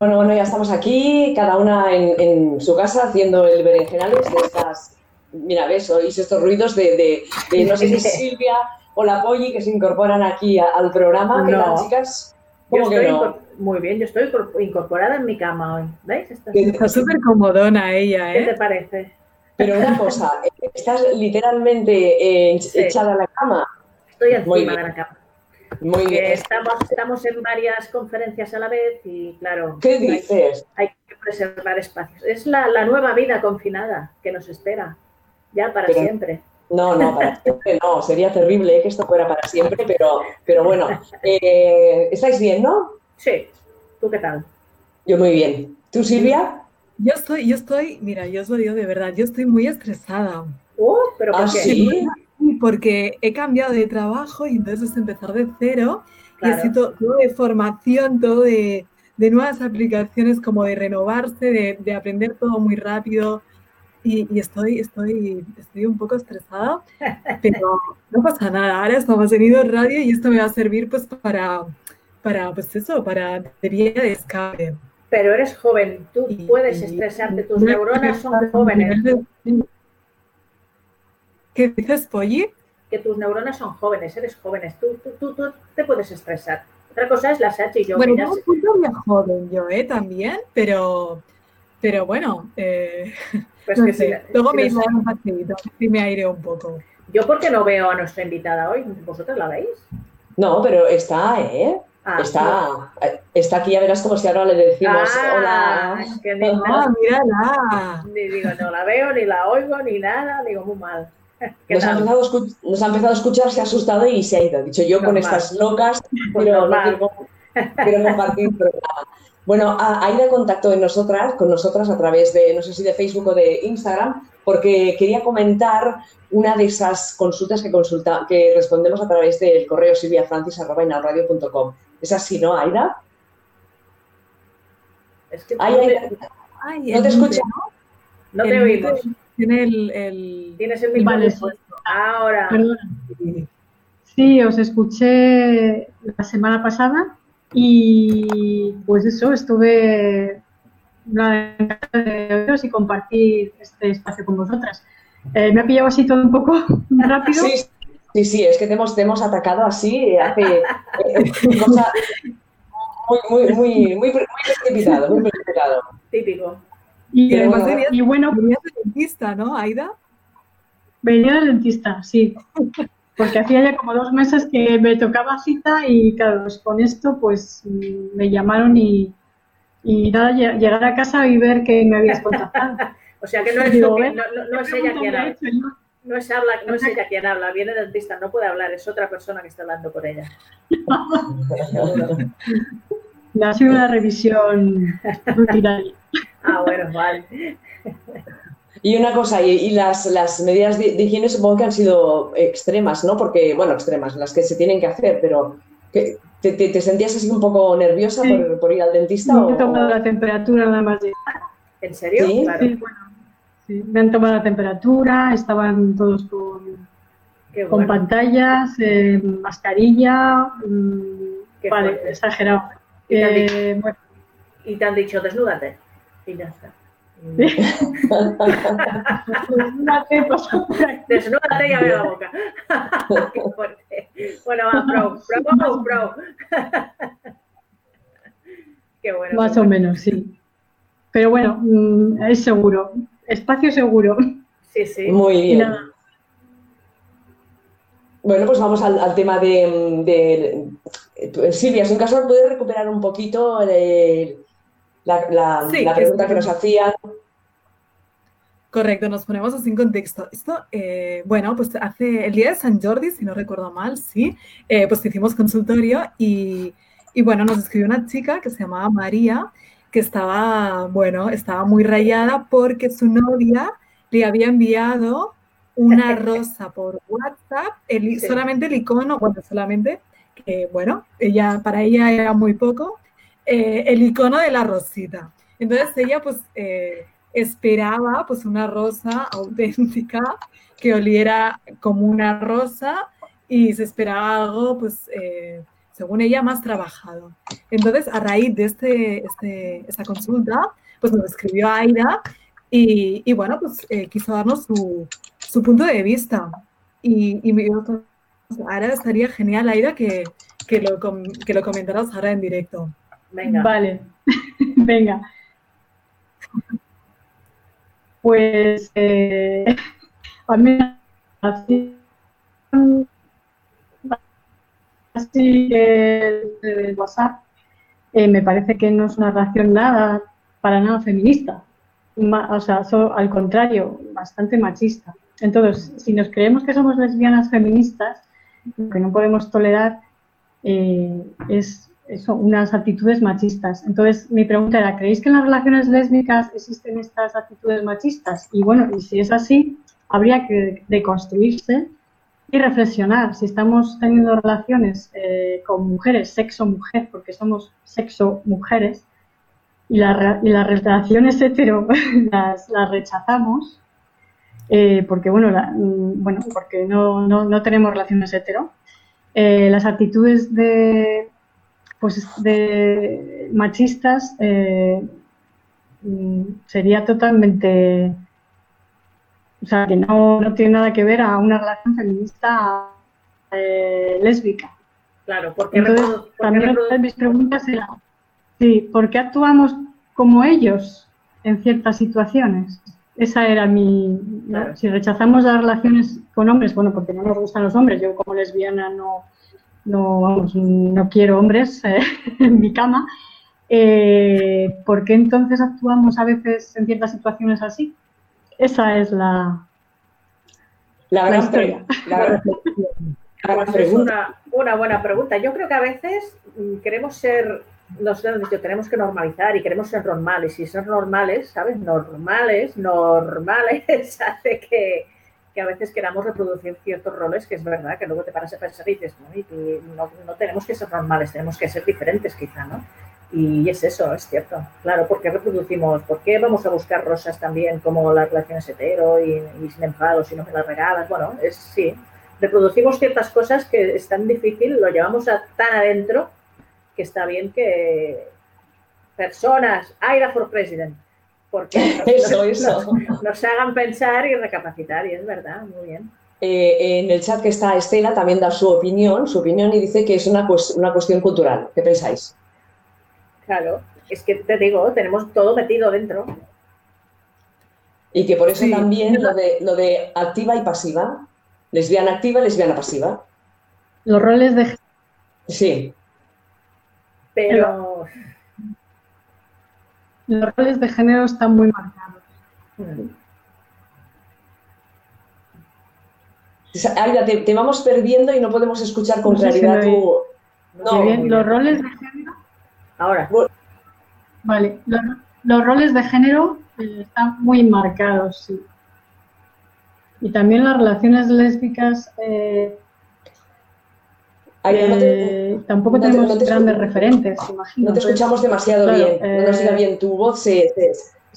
Bueno, bueno, ya estamos aquí, cada una en, su casa haciendo el berenjenales de estas. Mira, ves, oís estos ruidos de, no sé si Silvia o la Polly que se incorporan aquí al programa. ¿Qué tal, chicas? ¿Cómo que no? Muy bien, yo estoy incorporada en mi cama hoy. ¿Veis? Está súper comodona ella, ¿eh? ¿Qué te parece? Pero una cosa, ¿estás literalmente eh, echada a la cama? Estoy encima de la cama. Muy bien. Estamos, estamos en varias conferencias a la vez y, claro. ¿Qué dices? Hay, que preservar espacios. Es la, la, nueva vida confinada que nos espera, ya para siempre. No, no, para siempre no. Sería terrible que esto fuera para siempre, pero, pero bueno. Eh, ¿Estáis bien, no? Sí. ¿Tú qué tal? Yo muy bien. ¿Tú, Silvia? Yo estoy, yo estoy, mira, yo os lo digo de verdad, yo estoy muy estresada. Oh, pero ¿por ¿Ah, qué? sí? Porque he cambiado de trabajo y entonces es empezar de cero y así todo, de formación, todo de, de, nuevas aplicaciones, como de renovarse, de, de aprender todo muy rápido. Y, y, estoy, estoy, estoy un poco estresada, pero no pasa nada. Ahora estamos en Ido Radio y esto me va a servir pues para, para pues eso, para de vía de escape. Pero eres joven, tú y, puedes estresarte, tus neuronas son jóvenes. ¿Qué dices, Polly? Que tus neuronas son jóvenes, eres jóvenes, tú, tú, tú, tú te puedes estresar. Otra cosa es la Sachi y yo. Bueno, yo soy muy joven yo, ¿eh? También, pero, pero bueno, eh, pues no que sé. sí, luego me iré un pasito, así me aire un poco. Yo porque no veo a nuestra invitada hoy, ¿vosotros la veis? No, pero está, ¿eh? Ah, está, está aquí, ya verás como si ahora le decimos Ah, hola. es que ni, Ah, mírala. ni digo, no la veo, ni la oigo, ni nada, digo, muy mal. ¿Qué Nos ha, empezado a escu- nos ha empezado a escuchar, se ha asustado y se ha ido. Dicho yo con estas locas, Pues pero no normal. quiero, quiero compartir programa. Bueno, Aida contactó en nosotras, con nosotras a través de, no sé si de Facebook o de Instagram, porque quería comentar una de esas consultas que, consulta, que respondemos a través del correo silviafrancis.com. ¿Es así, no, Aida? Es que Ay, no, ay, te, Ay, no te no oímos. Tiene el, el... Tienes el micrófono Vale. Ahora. Perdona. Sí, os escuché la semana pasada y pues eso, estuve de oíros y compartir este espacio con vosotras. Eh, me ha pillado así todo un poco rápido. Sí, sí, sí, es que te hemos, te hemos atacado así, hace eh, cosa muy, muy, muy, muy, muy precipitado, muy precipitado. Típico. Y, Pero bueno, venías- y bueno, venías de dentista, ¿no, Aida? venía del dentista, sí. Porque hacía ya como dos meses que me tocaba cita y claro, pues con esto pues me llamaron y, y nada, lle- llegar a casa y ver que me habías contactado. O sea que no es, Digo, tú no, no- no es ¿Qué ella quien habla. No es, habla, no es ella quien habla, viene del dentista, no puede hablar, es otra persona que está hablando por ella. Me ha sido una revisión rutinaria. Ah, bueno, vale. Y una cosa, y, y las, las medidas de, de higiene supongo que han sido extremas, ¿no? Porque, bueno, extremas, las que se tienen que hacer, pero que- ¿te, te, te sentías así un poco nerviosa Sí. por, por ir al dentista? Me o- han tomado la temperatura nada más de... ¿En serio? Sí, claro. Sí, bueno, sí, me han tomado la temperatura, estaban todos con, con pantallas, eh, mascarilla, mm, Qué vale, fuerte. exagerado. Y te han Eh, bueno, Y te han dicho, desnúdate. Y ya está. pues, Desnúdate y abre la boca. Qué fuerte. Bueno, va, pro, pro, pro. Qué bueno. más o menos, sí. Pero bueno, mm, es seguro, espacio seguro. Sí, sí. Muy bien. nada, Bueno, pues vamos al, al tema de, de- eh, Silvia, si en caso puedes recuperar un poquito eh, la, la- Sí, la pregunta que nos hacían. Correcto, nos ponemos así en contexto. Esto, eh, bueno, pues hace el día de San Jordi, si no recuerdo mal, sí, eh, pues hicimos consultorio y, y bueno, nos escribió una chica que se llamaba María, que estaba, bueno, estaba muy rayada porque su novia le había enviado una rosa por WhatsApp, el, i- Sí. solamente el icono, bueno, solamente, que bueno, ella, para ella era muy poco, eh, el icono de la rosita. Entonces ella pues eh, esperaba pues una rosa auténtica que oliera como una rosa y se esperaba algo pues eh, según ella, más trabajado. Entonces, a raíz de este, este esta consulta, pues nos escribió Aida y, y bueno, pues eh, quiso darnos su, su, punto de vista. Y, y ahora estaría genial, Aida, que, que, lo, que lo comentaras ahora en directo. Venga. Vale, venga. Pues eh, a mí así, así el, WhatsApp eh, me parece que no es una relación nada, para nada feminista. o sea, al contrario, bastante machista. Entonces, si nos creemos que somos lesbianas feministas, lo que no podemos tolerar eh, es eso, unas actitudes machistas. Entonces, mi pregunta era, ¿creéis que en las relaciones lésbicas existen estas actitudes machistas? Y bueno, y si es así, habría que deconstruirse y reflexionar. Si estamos teniendo relaciones eh, con mujeres, sexo mujer, porque somos sexo mujeres, y, y las relaciones hetero las, las rechazamos, eh, porque bueno, mm, bueno, porque no, no, no tenemos relaciones hetero, eh, las actitudes de pues de machistas eh, sería totalmente o sea que no, no, tiene nada que ver a una relación feminista eh, lésbica. Claro porque entonces también mis preguntas eran sí ¿por qué actuamos como ellos en ciertas situaciones? Esa era mi... Si rechazamos las relaciones con hombres, bueno, porque no nos gustan los hombres, yo como lesbiana no, no, vamos, no quiero hombres eh, en mi cama, eh, ¿por qué entonces actuamos a veces en ciertas situaciones así? Esa es la, la, gran historia. La, pues es una, una, buena pregunta. Yo creo que a veces mm, queremos ser, nos tenemos que normalizar y queremos ser normales. Y ser normales, ¿sabes? Normales, normales, hace que, que a veces queramos reproducir ciertos roles, que es verdad, que luego te paras a pensar y dices, no, no, tenemos que ser normales, tenemos que ser diferentes quizá, ¿no? Y es eso, es cierto. Claro, ¿por qué reproducimos? ¿Por qué vamos a buscar rosas también como las relaciones hetero y, sin enfados y no me las regalas? Bueno, es sí. Reproducimos ciertas cosas que es tan difícil, lo llevamos a, tan adentro que está bien que personas, Aira for President, porque nos, hagan pensar y recapacitar, y es verdad, muy bien. Eh, en el chat que está Estela también da su opinión, su opinión y dice que es una, una cuestión cultural. ¿Qué pensáis? Claro, es que te digo, tenemos todo metido dentro. Y que por eso también lo de, lo de activa y pasiva, lesbiana activa y lesbiana pasiva. Los roles de... Sí. Pero los roles de género están muy marcados. Aida, te, vamos perdiendo y no podemos escuchar con claridad tu... No, bien, los roles de género... Ahora. Vale, los, roles de género eh, están muy marcados, sí. Y también las relaciones lésbicas eh, eh, tampoco tenemos grandes referentes, imagino. No te escuchamos demasiado bien, no nos llega eh, bien tu voz, se,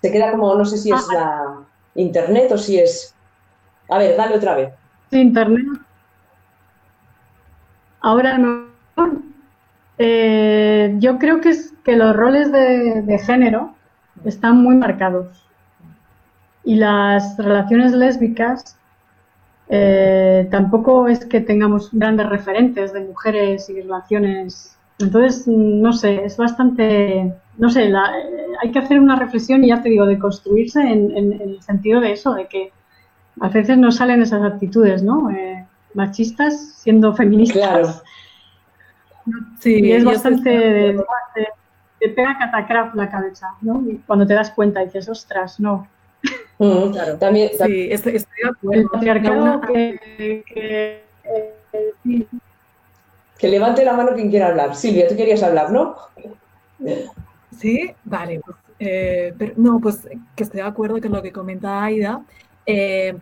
queda como, no sé si es ah. la internet o si es... A ver, dale otra vez. Internet. Ahora no. Eh, yo creo que, es, que los roles de, de género están muy marcados. Y las relaciones lésbicas eh, tampoco es que tengamos grandes referentes de mujeres y relaciones. Entonces, no sé, es bastante, no sé, eh, hay que hacer una reflexión y ya te digo, de construirse en, el sentido de eso, de que a veces no salen esas actitudes, ¿no? Eh, machistas siendo feministas. Sí, y es bastante de, de, pega catacraf la cabeza, ¿no? Y cuando te das cuenta dices, ostras, no, Mm, claro. También, sí, estoy, de acuerdo. Que, que, que, levante la mano quien quiera hablar. Silvia, tú querías hablar, ¿no? Sí, vale. Pues, eh, no, pues que estoy de acuerdo con lo que comenta Aida. Eh,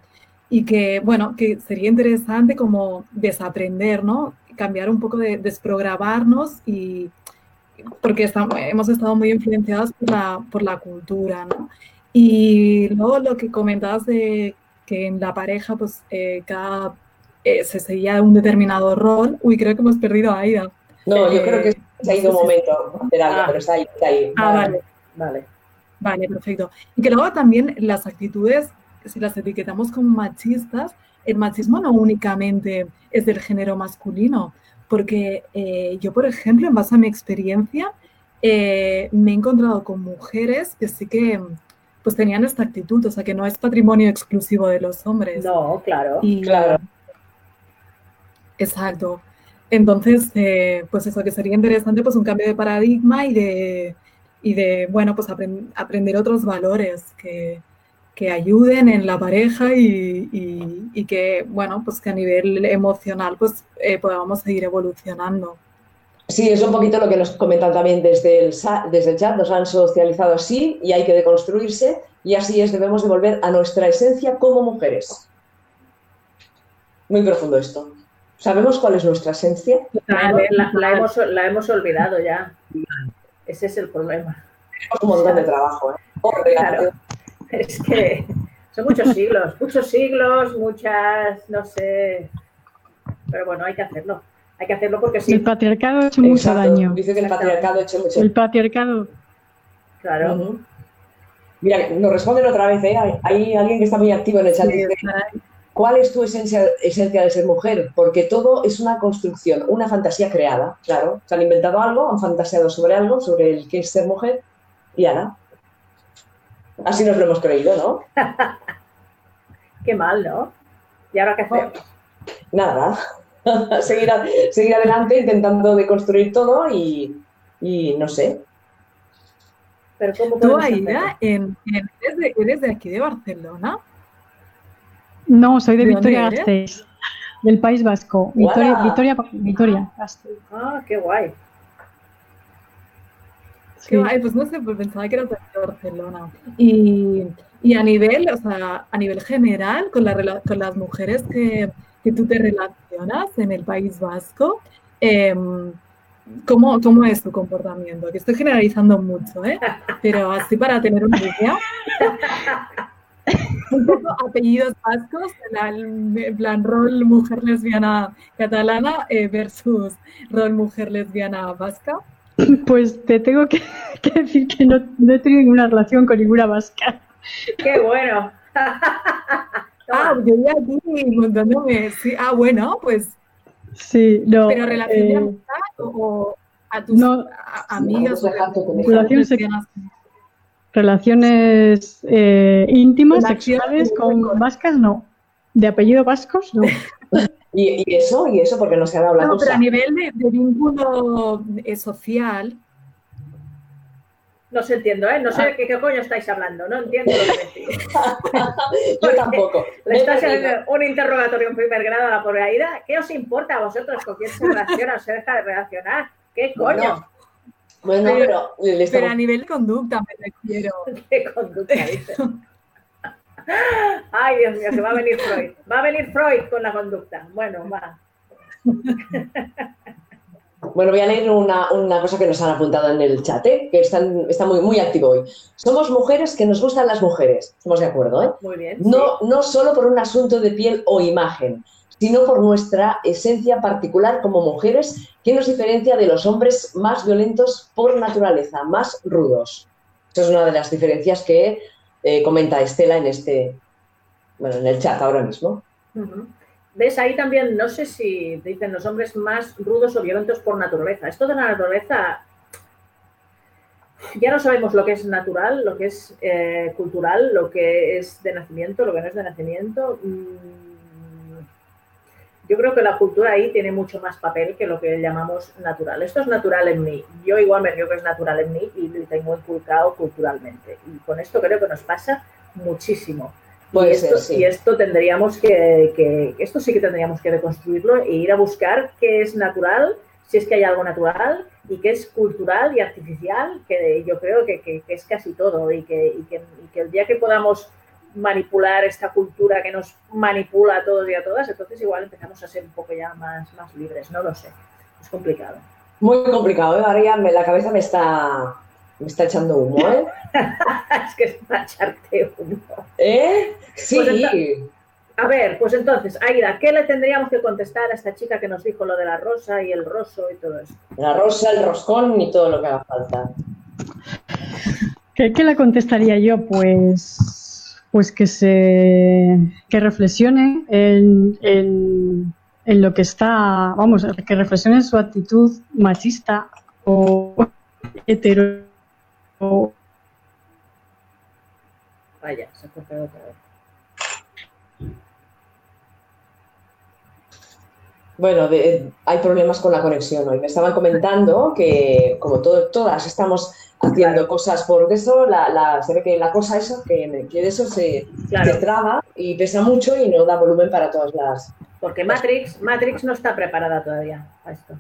y que, bueno, que sería interesante como desaprender, ¿no? Cambiar un poco de desprogramarnos y porque estamos, hemos estado muy influenciados por la, por la cultura, ¿no? Y luego lo que comentabas de que en la pareja, pues, eh, cada, eh, se seguía un determinado rol. Uy, creo que hemos perdido a Aida. No, yo creo que se ha ido un momento hacer algo, Ah. pero está ahí, está ahí. Ah, vale. Vale. Vale, perfecto. Y que luego también las actitudes, si las etiquetamos como machistas, el machismo no únicamente es del género masculino, porque eh, yo, por ejemplo, en base a mi experiencia, eh, me he encontrado con mujeres que sí que pues tenían esta actitud, o sea, que no es patrimonio exclusivo de los hombres. No, claro. Y, Claro. Exacto. Entonces, eh, pues eso, que sería interesante, pues un cambio de paradigma y de, y de bueno, pues apren- aprender otros valores que, que ayuden en la pareja y, y- y que, bueno, pues que a nivel emocional, pues eh, podamos seguir evolucionando. Sí, es un poquito lo que nos comentan también desde el, desde el chat, nos han socializado así y hay que deconstruirse y así es, debemos de volver a nuestra esencia como mujeres. Muy profundo esto. ¿Sabemos cuál es nuestra esencia? La, la- la hemos, la hemos olvidado ya. Ese es el problema. Tenemos un montón de trabajo. ¿eh? Corre, Claro. Es que son muchos siglos, muchos siglos, muchas, no sé. Pero bueno, hay que hacerlo. Hay que hacerlo porque El sí, patriarcado ha hecho mucho Exacto. daño. Dice que el patriarcado ha hecho mucho El patriarcado. claro. Mira, nos responden otra vez, ¿eh? Hay, hay alguien que está muy activo en el chat. Sí, Dice, está- ¿Cuál es tu esencia, esencia de ser mujer? Porque todo es una construcción, una fantasía creada, claro. Se han inventado algo, han fantaseado sobre algo, sobre el que es ser mujer, y ahora. Así nos lo hemos creído, ¿no? Qué mal, ¿no? ¿Y ahora qué hacemos? Nada. seguir, a- seguir adelante intentando deconstruir todo y, y no sé. Pero ¿cómo Tú, Aida, en, en- eres, de, eres de aquí, de Barcelona. No, soy de ¿De dónde Vitoria eres? Gasteiz, del País Vasco. Vitoria, Vitoria Gasteiz. Ah, qué guay. Qué guay, pues no sé, pues pensaba que eras de Barcelona. Y, y a nivel, o sea, a nivel general, con, la con las mujeres que, que tú te relacionas en el País Vasco, em, ¿cómo, ¿cómo es tu comportamiento? Que estoy generalizando mucho, ¿eh? Pero así para tener una idea. Un poco apellidos vascos, en la- en plan rol mujer lesbiana catalana eh, versus rol mujer lesbiana vasca. Pues te tengo que, que decir que no, no he tenido ninguna relación con ninguna vasca. Qué bueno. Ah, yo ya aquí montándome, sí, ah, bueno, pues, Sí, no. pero relación de eh, amistad o, o a tus no. a- amigas se- lesbianas. relaciones eh, íntimas, sexuales con vascas, no. De apellido vascos, no. ¿Y, y eso? ¿Y eso? Porque no se ha dado la No, pero cosa. a nivel de, de vínculo eh, social, No se entiendo, ¿eh? No sé Ah. de qué, qué coño estáis hablando. No entiendo lo que decís. Yo tampoco. Le estás haciendo un interrogatorio en primer grado a la pobre Aida. ¿Qué os importa a vosotros con quién se relaciona o se deja de relacionar? ¿Qué coño? Bueno, Bueno, Pero- pero, le pero estamos a nivel de conducta me refiero. ¿Qué conducta dice? Ay, Dios mío, que va a venir Freud. Va a venir Freud con la conducta. Bueno, va. Bueno, voy a leer una, una cosa que nos han apuntado en el chat, ¿eh? que están, está muy, muy activo hoy. Somos mujeres que nos gustan las mujeres. Estamos de acuerdo, ¿eh? Muy bien. No, no solo por un asunto de piel o imagen, sino por nuestra esencia particular como mujeres que nos diferencia de los hombres más violentos por naturaleza, más rudos. Esa es una de las diferencias que eh, comenta Estela en este, bueno, en el chat ahora mismo. ¿Ves? Ahí también, no sé si dicen los hombres más rudos o violentos por naturaleza. Esto de la naturaleza, ya no sabemos lo que es natural, lo que es eh, cultural, lo que es de nacimiento, lo que no es de nacimiento. Mm, Yo creo que la cultura ahí tiene mucho más papel que lo que llamamos natural. Esto es natural en mí. Yo igual me creo que es natural en mí y lo tengo inculcado culturalmente. Y con esto creo que nos pasa muchísimo. Puede y, esto, ser, sí. y esto tendríamos que, que- esto sí que tendríamos que deconstruirlo e ir a buscar qué es natural, si es que hay algo natural, y qué es cultural y artificial, que yo creo que, que- que es casi todo, y que, y, que, y que el día que podamos manipular esta cultura que nos manipula a todos y a todas, entonces igual empezamos a ser un poco ya más, más libres, no lo sé, es complicado. Muy complicado, ¿eh? Ahora ya me- la cabeza me está, me está echando humo, ¿eh? es que es para echarte humo. ¿Eh? Sí. Pues A ver, pues entonces, Aida, ¿qué le tendríamos que contestar a esta chica que nos dijo lo de la rosa y el roso y todo eso? La rosa, el roscón y todo lo que haga falta. ¿Qué, le contestaría yo? Pues, pues que se que reflexione en, en, en lo que está, vamos, que reflexione en su actitud machista o hetero. Vaya, se ha cortado otra vez. Bueno, hay problemas con la conexión hoy. Me estaban comentando que como todas estamos haciendo cosas por eso, la, se ve que la cosa eso, que, que eso se, traba y pesa mucho y no da volumen para todas las... Porque Matrix, Matrix no está preparada todavía a esto.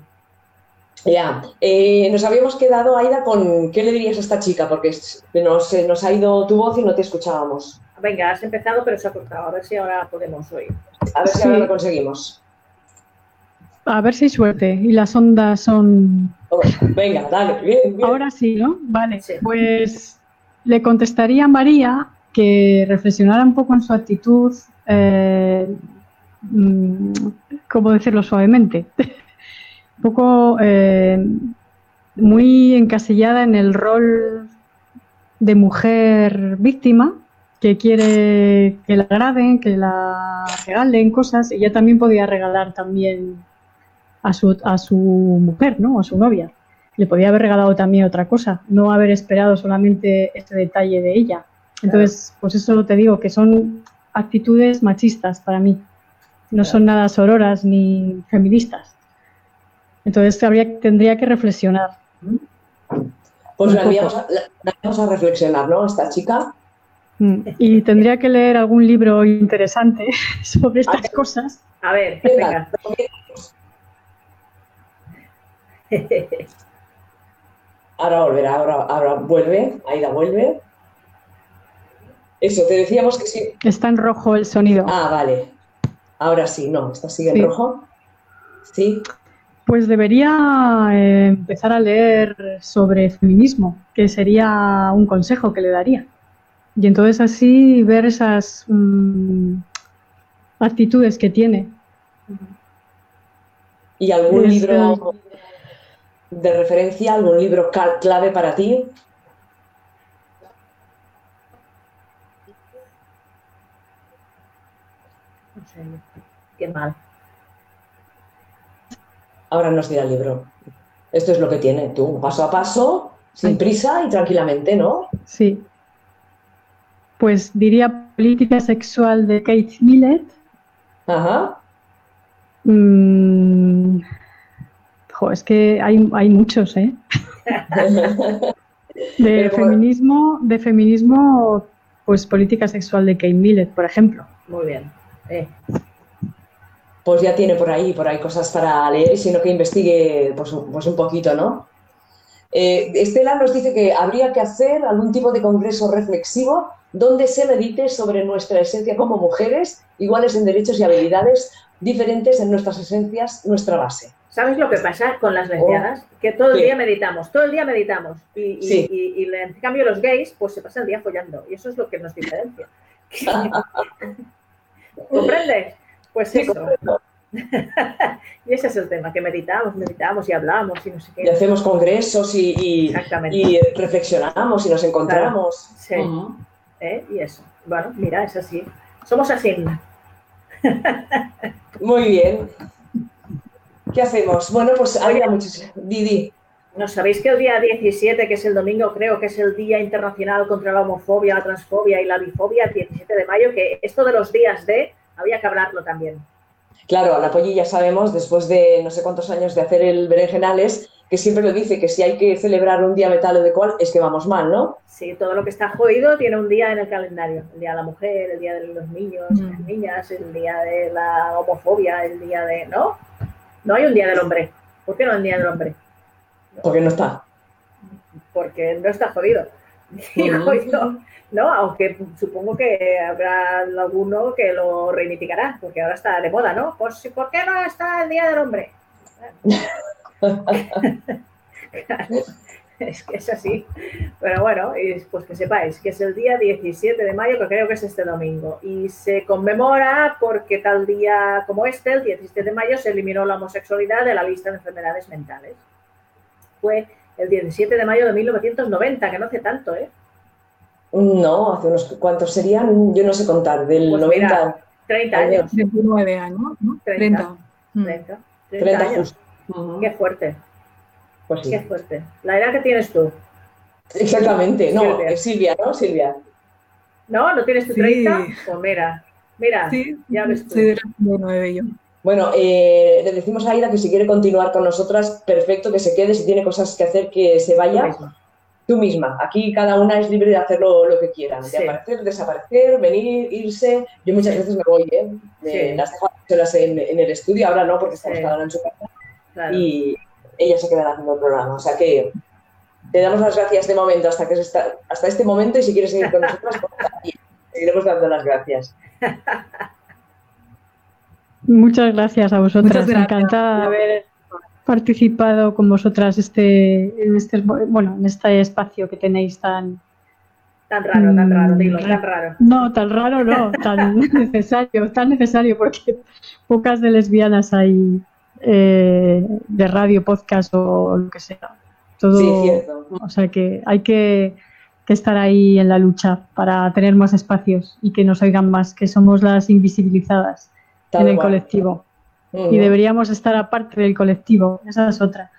Ya, eh, nos habíamos quedado, Aida, con qué le dirías a esta chica, porque nos, nos ha ido tu voz y no te escuchábamos. Venga, has empezado, pero se ha cortado. A ver si ahora podemos oír. A ver si ahora lo conseguimos. A ver si hay suerte y las ondas son... venga, dale, bien, Ahora sí, ¿no? Vale, pues le contestaría a María que reflexionara un poco en su actitud, eh, mm, ¿cómo decirlo suavemente? un poco eh, muy encasillada en el rol de mujer víctima que quiere que la agraden, que la regalen cosas. Ella también podía regalar también a su, a su mujer, ¿no? A su novia. Le podía haber regalado también otra cosa, no haber esperado solamente este detalle de ella. Entonces, pues eso te digo, que son actitudes machistas para mí. No son nada sororas ni feministas. Entonces habría, tendría que reflexionar. Pues la vamos a, reflexionar, ¿no? Esta chica. Mm. Y tendría que leer algún libro interesante sobre estas cosas. A ver, venga. ahora volverá, ahora, ahora vuelve, Aida vuelve. Eso, te decíamos que sí. Está en rojo el sonido. Ah, vale. Ahora sí, no, está sigue en rojo. Sí. Pues debería eh, empezar a leer sobre feminismo, que sería un consejo que le daría. Y entonces así ver esas mm, actitudes que tiene. ¿Y algún libro de referencia, algún libro clave para ti? No sé, qué mal. Ahora nos dirá el libro. Esto es lo que tiene tú, paso a paso, sin prisa y tranquilamente, ¿no? Sí. Pues diría Política Sexual de Kate Millett. Ajá. Mm, es que hay, hay muchos, ¿eh? de feminismo, de feminismo, pues política sexual de Kate Millett, por ejemplo. Muy bien. Eh. Pues ya tiene por ahí, por ahí cosas para leer, sino que investigue pues, pues un poquito, ¿no? Eh, Estela nos dice que habría que hacer algún tipo de congreso reflexivo donde se medite sobre nuestra esencia como mujeres, iguales en derechos y habilidades, diferentes en nuestras esencias, nuestra base. ¿Sabes lo que pasa con las lesbianas? Oh, que todo el día meditamos, todo el día meditamos. Y, en cambio los gays, pues se pasan el día follando. Y eso es lo que nos diferencia. ¿Comprendes? Pues eso. y ese es el tema, que meditamos, meditamos y hablamos y no sé qué. Y hacemos congresos y, y reflexionamos y nos encontramos. Sí. ¿Eh? Y eso. Bueno, mira, es así. Somos así. Muy bien. ¿Qué hacemos? Bueno, pues había muchos. Didi. ¿No sabéis que el día 17, que es el domingo, creo que es el Día Internacional contra la Homofobia, la Transfobia y la Bifobia, el 17 de mayo, que esto de los días de, había que hablarlo también. Claro, a la Polly ya sabemos, después de no sé cuántos años de hacer el Berenjenales, que siempre lo dice, que si hay que celebrar un día metal o de cual, es que vamos mal, ¿no? Sí, todo lo que está jodido tiene un día en el calendario. El día de la mujer, el día de los niños, las niñas, el día de la homofobia, el día de... ¿No? No hay un día del hombre. ¿Por qué no hay un día del hombre? Porque no está. Porque no está jodido. Digo yo, ¿no? Aunque supongo que habrá alguno que lo reivindicará, porque ahora está de moda, ¿no? Pues, ¿por qué no está el Día del Hombre? es que es así. Pero bueno, pues que sepáis que es el día 17 de mayo, que creo que es este domingo. Y se conmemora porque tal día como este, el 17 de mayo, se eliminó la homosexualidad de la lista de enfermedades mentales. Fue el 17 de mayo de 1990, que no hace tanto, ¿eh? No, hace unos cuantos serían, yo no sé contar, del 90. 30 años. 29 años, ¿no? 30. 30. 30, años. Qué fuerte. Pues sí. Qué fuerte. La edad que tienes tú. Exactamente, no, Silvia. es Silvia, ¿no? Silvia. No, ¿no tienes tu 30? Pues mira, mira, sí, ya ves tú. Soy de 29 yo. Bueno, eh, le decimos a Aida que si quiere continuar con nosotras, perfecto, que se quede, si tiene cosas que hacer, que se vaya. Tú misma. Aquí cada una es libre de hacerlo lo que quiera, de aparecer, desaparecer, venir, irse. Yo muchas veces me voy, ¿eh? Las dejo en, en, el estudio, ahora no, porque estamos cada una en su casa. Y ella se quedará haciendo el programa. O sea que te damos las gracias de momento hasta, que hasta este momento y si quieres seguir con nosotras, pues, seguiremos dando las gracias. Muchas gracias a vosotras. Encantada de haber participado con vosotras este, en este bueno en este espacio que tenéis tan tan raro, tan raro, dilo, tan raro. No, tan raro no, tan necesario, tan necesario porque pocas de lesbianas hay eh, de radio, podcast o lo que sea. Todo, sí, cierto. O sea que hay que, que, estar ahí en la lucha para tener más espacios y que nos oigan más, que somos las invisibilizadas en el colectivo y deberíamos estar aparte del colectivo. Esa es otra.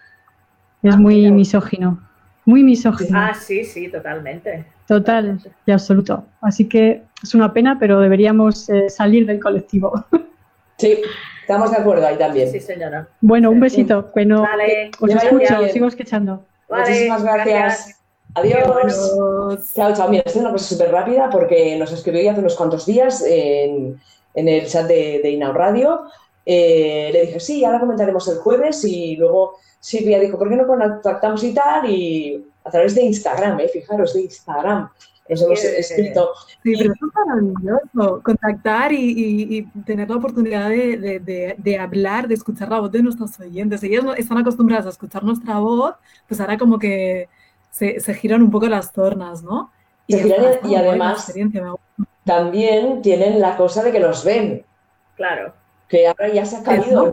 Es ah, muy misógino. Muy misógino. Ah, sí, sí, totalmente. Total y absoluto. Así que es una pena, pero deberíamos eh, salir del colectivo. Sí, estamos de acuerdo ahí también. Sí, señora. Bueno, un besito. Bueno, os escucho, os sigo escuchando. Muchísimas gracias. Adiós. Chao, chao. Mira, esta es una cosa súper rápida porque nos escribió ya hace unos cuantos días en, el chat de, de Inau Radio eh, le dije, sí, ahora comentaremos el jueves y luego Silvia dijo, ¿por qué no contactamos y tal? Y a través de Instagram, ¿eh? fijaros, de Instagram. Nos hemos escrito. Sí, pero es maravilloso contactar y, tener la oportunidad de, hablar, de escuchar la voz de nuestros oyentes. Ellos están acostumbradas a escuchar nuestra voz, pues ahora como que se, giran un poco las tornas, ¿no? Y, y además también tienen la cosa de que nos ven. Claro que ahora ya se ha caído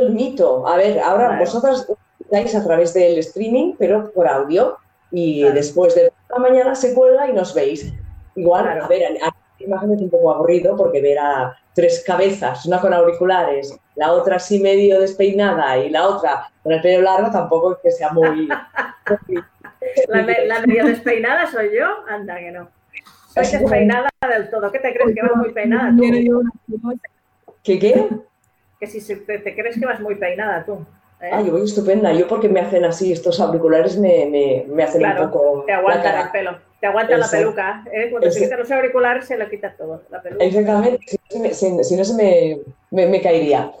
el mito. A ver, ahora vosotras estáis a través del streaming, pero por audio, y después de la mañana se cuelga y nos veis. Igual, a ver, a, imagen es un poco aburrido porque ver a tres cabezas, una con auriculares, la otra así medio despeinada y la otra con el pelo largo, tampoco es que sea muy... la, medio despeinada soy yo, anda que no. Soy despeinada del todo. ¿Qué te crees que va muy peinada tú? ¿Qué qué? Que si te, crees que vas muy peinada tú. ¿eh? Ah, yo voy estupenda. Yo porque me hacen así, estos auriculares me, me, me hacen un poco... te aguantan el pelo. Te aguanta la peluca. ¿eh? Cuando se quitan los auriculares se le quita todo. La peluca. Exactamente. Si, no se me, me, me caería.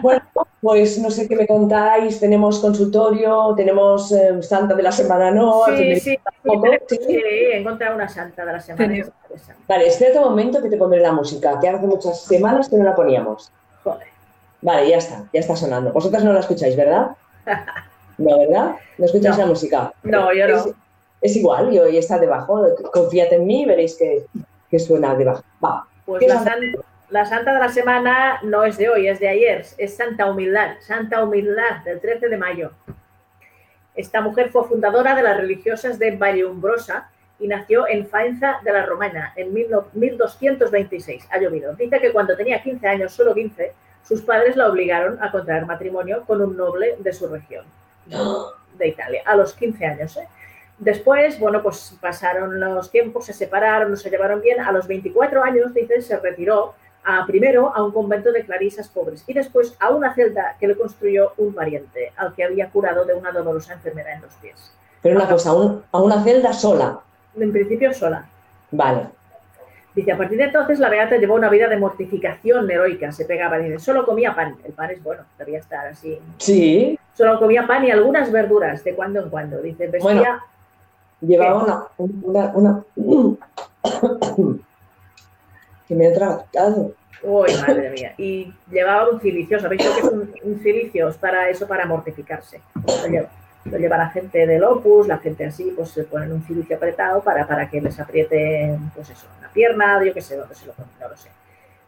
Bueno, pues no sé qué me contáis. Tenemos consultorio, tenemos eh, Santa de la Semana, ¿no? Sí, sí, sí, sí, he encontrado una Santa de la Semana. Vale, espérate un momento que te pondré la música, que hace muchas semanas que no la poníamos. Joder. Vale, ya está, ya está sonando. Vosotras no la escucháis, ¿verdad? ¿No, verdad? ¿No escucháis la música? No, yo no. Es, igual, yo, y está debajo. Confiad en mí y veréis que, que suena debajo. Va. Pues la Santa la santa de la semana no es de hoy, es de ayer, es Santa Humildad, Santa Humildad del 13 de mayo. Esta mujer fue fundadora de las religiosas de Vallumbrosa y nació en Faenza de la Romana en 1226. Ha llovido. Dice que cuando tenía 15 años, solo 15, sus padres la obligaron a contraer matrimonio con un noble de su región, de Italia, a los 15 años. ¿eh? Después, bueno, pues pasaron los tiempos, se separaron, no se llevaron bien. A los 24 años, dice, se retiró a, primero a un convento de clarisas pobres y después a una celda que le construyó un pariente al que había curado de una dolorosa enfermedad en los pies. Pero una cosa, a una celda sola. En principio sola. Vale. Dice, a partir de entonces la Beata llevó una vida de mortificación heroica, se pegaba, dice, solo comía pan, el pan es bueno, debía estar así. Sí. Solo comía pan y algunas verduras de cuando en cuando, dice, vestía... Bueno, llevaba una, una me ha tratado. Uy, madre mía. Y llevaba un cilicio, ¿sabéis lo que es un, cilicio? Es para eso, para mortificarse. lo lleva la gente del Opus, la gente así, pues se ponen un cilicio apretado para, para que les apriete, pues eso, una pierna, yo qué sé, dónde se lo ponen, no lo sé.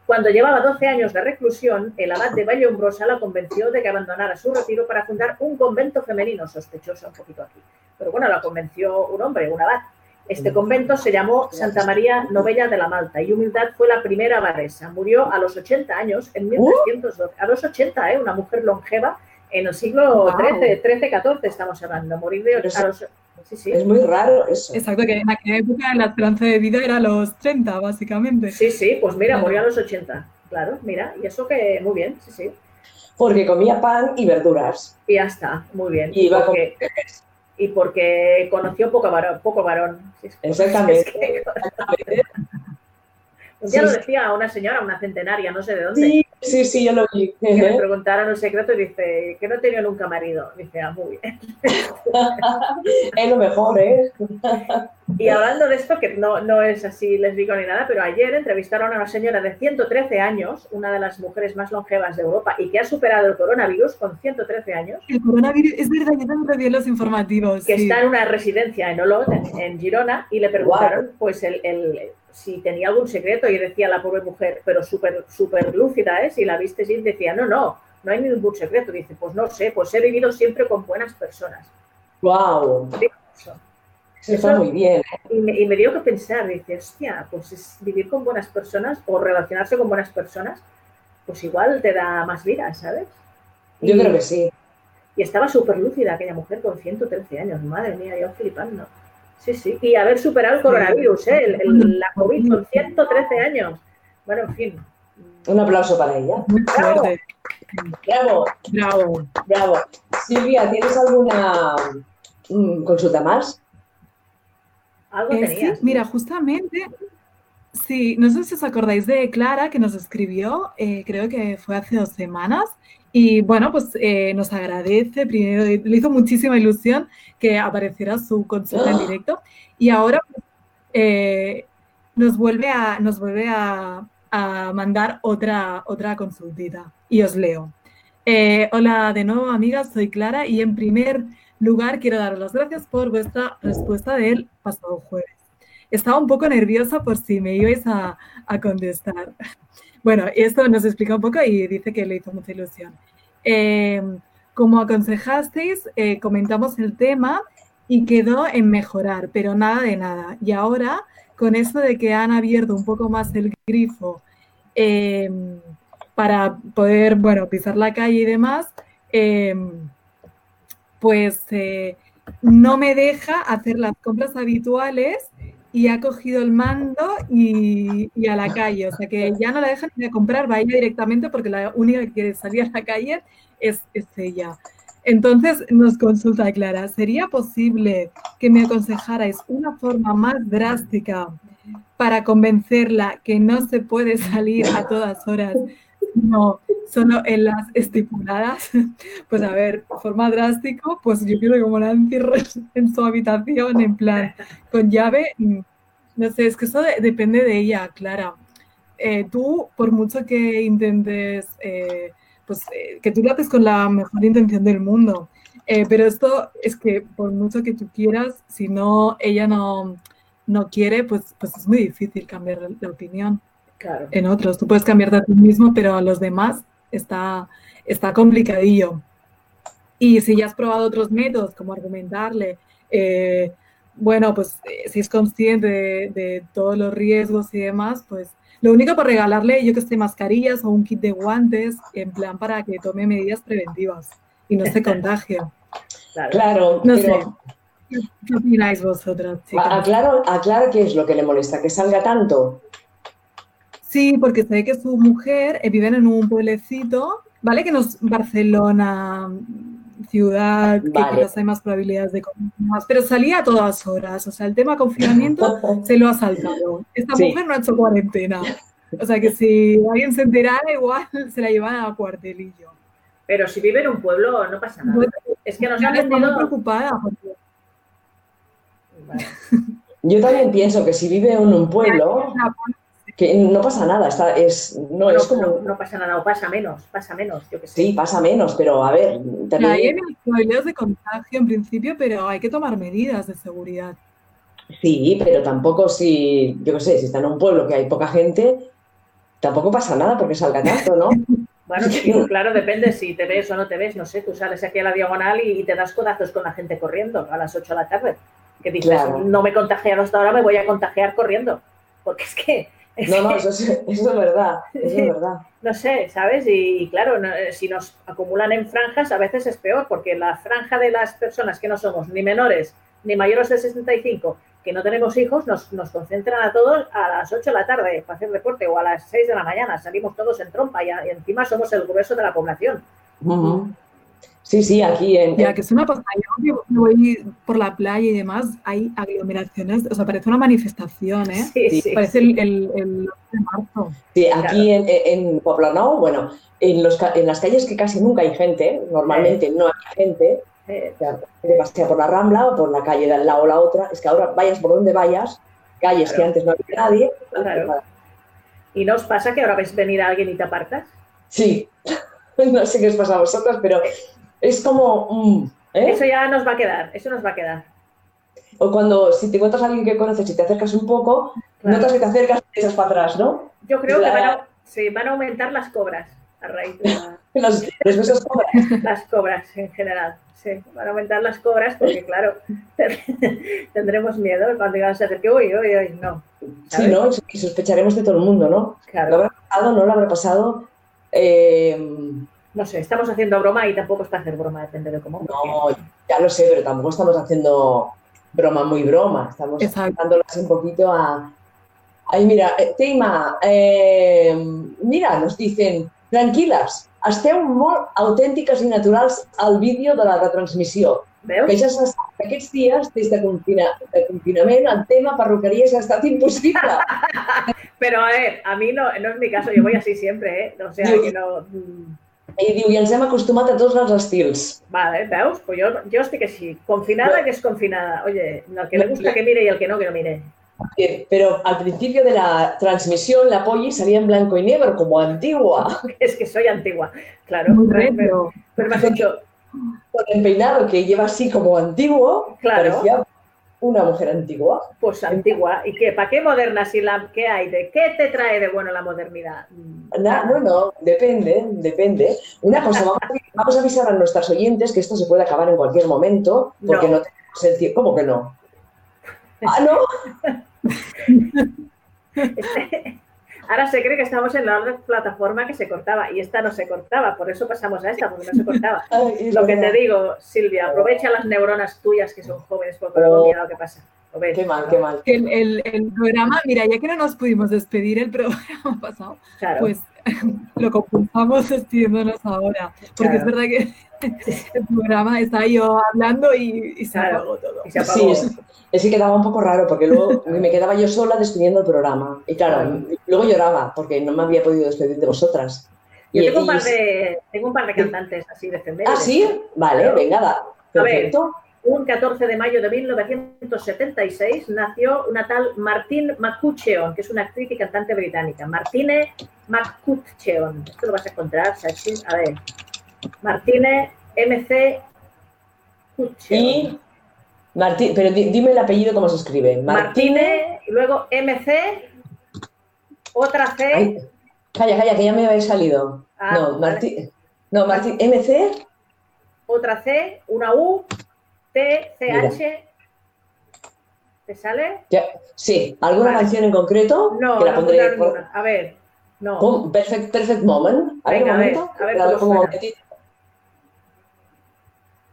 Cuando llevaba 12 años de reclusión, el abad de Vallombrosa la convenció de que abandonara su retiro para fundar un convento femenino, sospechoso un poquito aquí. Pero bueno, la convenció un hombre, un abad. Este convento se llamó Santa María Novella de la Malta y Humildad fue la primera abadesa. Murió a los 80 años, en 1312. A los 80, ¿eh? una mujer longeva en el siglo XIII, XIII, XIV estamos hablando. Morir de a los es muy raro eso. Exacto, que en aquella época la esperanza de vida era los 30, básicamente. Sí, sí, pues mira, murió a los 80. Claro, mira, y eso que muy bien, sí, sí. Porque comía pan y verduras. Y ya está, muy bien. Y, porque, y porque conoció poco varón. Poco varón. Exactamente. Ya lo decía una señora, una centenaria, no sé de dónde. Sí, sí, sí, yo lo vi. Que me preguntaron el secreto y dice que no tenía nunca marido. Dice, ah, muy bien. es lo mejor, ¿eh? Y hablando de esto, que no, no es así les digo ni nada, pero ayer entrevistaron a una señora de 113 años, una de las mujeres más longevas de Europa y que ha superado el coronavirus con 113 años. El coronavirus, es verdad, yo también vi los informativos. Que está en una residencia en Olot, en, Girona, y le preguntaron, pues, el, el si tenía algún secreto y decía la pobre mujer, pero súper súper lúcida, ¿eh? Si la viste y decía, no, no, no hay ningún secreto. Dice, pues no sé, pues he vivido siempre con buenas personas. ¡Wow! Eso. muy bien. ¿eh? Y, me, dio que pensar, dice, hostia, pues es vivir con buenas personas o relacionarse con buenas personas, pues igual te da más vida, ¿sabes? Yo creo que sí. Y estaba súper lúcida aquella mujer con 113 años, madre mía, yo flipando. Sí, sí, y haber superado el coronavirus, ¿eh? la COVID con 113 años. Bueno, en fin. Un aplauso para ella. Bravo. Bravo. Bravo. Bravo. Silvia, ¿tienes alguna mm, consulta más? Algo eh, tenías. Sí, mira, justamente, sí, no sé si os acordáis de Clara que nos escribió, eh, creo que fue hace dos semanas, y bueno, pues eh, nos agradece, primero le hizo muchísima ilusión que apareciera su consulta en ¡Ah! directo y ahora eh, nos vuelve a, nos vuelve a, mandar otra, otra consultita y os leo. Eh, hola de nuevo amigas, soy Clara y en primer lugar quiero daros las gracias por vuestra respuesta del pasado jueves. Estaba un poco nerviosa por si me ibais a, a contestar. Bueno, esto nos explica un poco y dice que le hizo mucha ilusión. Eh, como aconsejasteis, eh, comentamos el tema y quedó en mejorar, pero nada de nada. Y ahora, con esto de que han abierto un poco más el grifo eh, para poder, bueno, pisar la calle y demás, pues no me deja hacer las compras habituales y ha cogido el mando y, a la calle. O sea que ya no la dejan ni a comprar, va ella directamente porque la única que quiere salir a la calle es, ella. Entonces nos consulta Clara, ¿sería posible que me aconsejarais una forma más drástica para convencerla que no se puede salir a todas horas, no solo en las estipuladas? Pues a ver, forma drástico, pues yo quiero que encierres en su habitación, en plan, con llave, mm, no sé, es que eso depende de ella, Clara. Eh, tú, por mucho que intentes... Eh, pues eh, que tú lo haces con la mejor intención del mundo. Eh, pero esto es que por mucho que tú quieras, si no ella no, no quiere, pues, pues es muy difícil cambiar la opinión claro. en otros. Tú puedes cambiarte a ti mismo, pero a los demás está, está complicadillo. Y si ya has probado otros métodos, como argumentarle, eh, bueno, pues si es consciente de, de, todos los riesgos y demás, pues lo único por regalarle, yo que sé, mascarillas o un kit de guantes, en plan para que tome medidas preventivas y no se contagie. Claro, no sé. ¿Qué opináis vosotras, chicas? Aclaro, aclaro qué es lo que le molesta, que salga tanto. Sí, porque sé que su mujer eh, vive en un pueblecito, ¿vale? Que no es Barcelona, ciudad, que quizás hay más probabilidades de más, pero salía a todas horas. O sea, el tema confinamiento se lo ha saltado. Esta mujer no ha hecho cuarentena. O sea, que si alguien se enterara, igual se la llevan a cuartelillo. Pero si vive en un pueblo, no pasa nada. es que nos han vendido... preocupada. Yo también pienso que si vive en un pueblo, que no pasa nada, está, es, no es como... No, pasa nada, o pasa menos, pasa menos, yo que sé. Sí, pasa menos, pero a ver... También... Hay probabilidades de contagio en principio, pero hay que tomar medidas de seguridad. Sí, pero tampoco si, yo qué sé, si está en un pueblo que hay poca gente, tampoco pasa nada porque salga tanto, ¿no? Bueno, sí, claro, depende si te ves o no te ves, no sé, tú sales aquí a la diagonal y, te das codazos con la gente corriendo a las 8 de la tarde. Que dices, no me he contagiado hasta ahora, me voy a contagiar corriendo. Porque es que... no, no, eso es, verdad, eso es verdad. No sé, ¿sabes? Y, claro, eh, si nos acumulan en franjas, a veces es peor, porque la franja de las personas que no somos ni menores ni mayores de 65 que no tenemos hijos, nos, nos, concentran a todos a las 8 de la tarde para hacer deporte o a las 6 de la mañana. Salimos todos en trompa y, encima somos el grueso de la población. Sí, sí, aquí en... Ya, que es una pasada. Yo voy por la playa y demás, hay aglomeraciones, o sea, parece una manifestación, ¿eh? Sí, sí. Parece El, el, el, de marzo. Sí, aquí en, en Poblenou, bueno, en, los, en las calles que casi nunca hay gente, normalmente no hay gente, eh, te paseas por la Rambla o por la calle de al lado o la otra, es que ahora vayas por donde vayas, calles que antes no había nadie. ¿Y no os pasa que ahora ves venir a alguien y te apartas? Sí, no sé qué os pasa a vosotros, pero es como... Mm, ¿eh? Eso ya nos va a quedar, eso nos va a quedar. O cuando, si te encuentras a alguien que conoces y te acercas un poco, notas que te acercas y te echas para atrás, ¿no? Yo creo que van a, van a aumentar las cobras a raíz de los, besos cobras. Las cobras en general sí, van a aumentar las cobras porque, claro, tendremos miedo cuando digamos a hacer que, uy, uy, uy, no. Sí, ¿no? Y sospecharemos de todo el mundo, ¿no? Claro. ¿Lo habrá pasado? ¿No lo habrá pasado? Eh, no sé, estamos haciendo broma y tampoco es para hacer broma, depende de cómo. No, ya lo sé, pero tampoco estamos haciendo broma muy broma. Estamos dándolas un poquito a. Ay, mira, eh, Teima, eh, mira, nos dicen, tranquilas, esteu molt autèntiques i naturals al vídeo de la retransmissió. Veus? Que ja aquests dies, des de, confina, de confinament, el tema perruqueria ha estat impossible. Pero a ver, a mí no, no es mi caso, yo voy así siempre, ¿eh? O sea, que no... I diu, i ens hem acostumat a tots els estils. Vale, veus? Pues yo, yo estic així, confinada que desconfinada. Oye, el que le gusta que mire y el que no, que no mire. Pero al principio de la transmisión la Polly salía en blanco y negro, como antigua. Es que soy antigua, claro. pero, pero me has hecho... Con el peinado que lleva así como antiguo, claro. parecía una mujer antigua. Pues antigua. ¿Y qué? ¿Para qué moderna? Si la, ¿Qué hay? ¿De qué te trae de bueno la modernidad? bueno, depende, depende. Una cosa, vamos a, avisar a nuestras oyentes que esto se puede acabar en cualquier momento, porque no, no tenemos el tiempo. ¿Cómo que no? Ah, no. Ahora se cree que estamos en la otra plataforma que se cortaba y esta no se cortaba, por eso pasamos a esta, porque no se cortaba. Lo que te digo, Silvia, aprovecha las neuronas tuyas que son jóvenes, porque no lo que pasa. Qué mal, qué mal. El, el, programa, mira, ya que no nos pudimos despedir el programa pasado, pues lo compulsamos despidiéndonos ahora, porque es verdad que el programa estaba yo hablando y, se apagó todo. Sí, es, que quedaba un poco raro porque luego me quedaba yo sola despidiendo el programa. Y claro, luego lloraba porque no me había podido despedir de vosotras. Yo tengo, un par de, tengo un par de cantantes así defendibles. Ah, sí, vale, venga, da. Perfecto. Un 14 de mayo de 1976 nació una tal Martine McCutcheon, que es una actriz y cantante británica. Martine McCutcheon. Esto lo vas a encontrar, A ver. Martínez MC Y Martín, pero dime el apellido cómo se escribe. Martínez, y luego MC, otra C. calla, calla, que ya me habéis salido. Ah, no, Martín. No, Martín, MC. Otra C, una U, T, CH. ¿Te sale? sí, ¿alguna canción en concreto? No, que la pondré A ver, no. Perfect, perfect Moment. A ver, a ver, a ver,